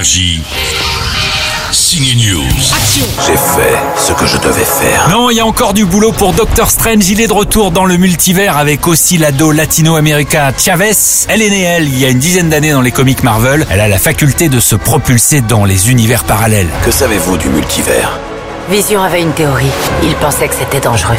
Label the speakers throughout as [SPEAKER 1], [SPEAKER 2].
[SPEAKER 1] Énergie. Signe News.
[SPEAKER 2] J'ai fait ce que je devais faire.
[SPEAKER 3] Non, il y a encore du boulot pour Doctor Strange. Il est de retour dans le multivers avec aussi l'ado latino-américain Chavez. Elle est née, elle, il y a une dizaine d'années dans les comics Marvel. Elle a la faculté de se propulser dans les univers parallèles.
[SPEAKER 2] Que savez-vous du multivers?
[SPEAKER 4] Vision avait une théorie. Il pensait que c'était dangereux.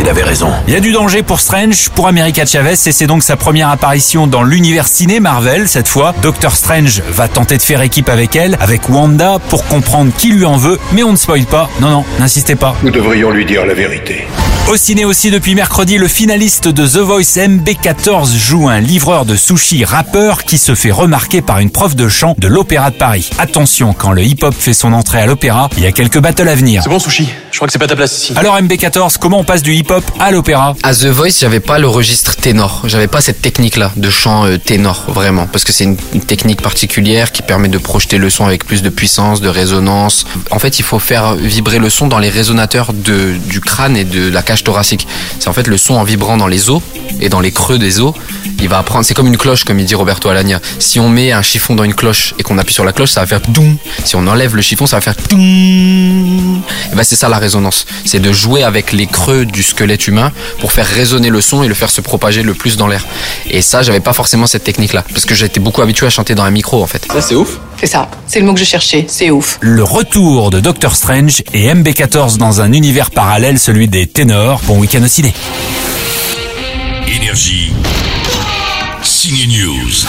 [SPEAKER 2] Il avait raison.
[SPEAKER 3] Il y a du danger pour Strange, pour America Chavez, et c'est donc sa première apparition dans l'univers ciné Marvel. Cette fois, Doctor Strange va tenter de faire équipe avec elle, avec Wanda, pour comprendre qui lui en veut, mais on ne spoil pas. Non, non, n'insistez pas.
[SPEAKER 5] Nous devrions lui dire la vérité.
[SPEAKER 3] Au ciné aussi depuis mercredi, le finaliste de The Voice MB14 joue un livreur de sushi rappeur qui se fait remarquer par une prof de chant de l'Opéra de Paris. Attention, quand le hip-hop fait son entrée à l'opéra, il y a quelques battles à venir.
[SPEAKER 6] C'est bon, Sushi. Je crois que c'est pas ta place ici.
[SPEAKER 3] Alors MB14, comment on passe du à l'opéra
[SPEAKER 7] À The Voice, j'avais pas le registre ténor. J'avais pas cette technique-là de chant euh, ténor, vraiment. Parce que c'est une, technique particulière qui permet de projeter le son avec plus de puissance, de résonance. En fait, il faut faire vibrer le son dans les résonateurs du crâne et de la cage thoracique. C'est en fait le son en vibrant dans les os et dans les creux des os. Il va apprendre, c'est comme une cloche, comme il dit Roberto Alagna. Si on met un chiffon dans une cloche et qu'on appuie sur la cloche, ça va faire doum. Si on enlève le chiffon, ça va faire doum. Ben c'est ça la résonance. C'est de jouer avec les creux du squelette humain pour faire résonner le son et le faire se propager le plus dans l'air. Et ça, j'avais pas forcément cette technique-là. Parce que j'étais beaucoup habitué à chanter dans un micro, en fait.
[SPEAKER 6] Ça, c'est ouf.
[SPEAKER 8] C'est ça, c'est le mot que je cherchais, c'est ouf.
[SPEAKER 3] Le retour de Doctor Strange et MB14 dans un univers parallèle, celui des ténors. Bon week-end au ciné.
[SPEAKER 1] Énergie. Signe News.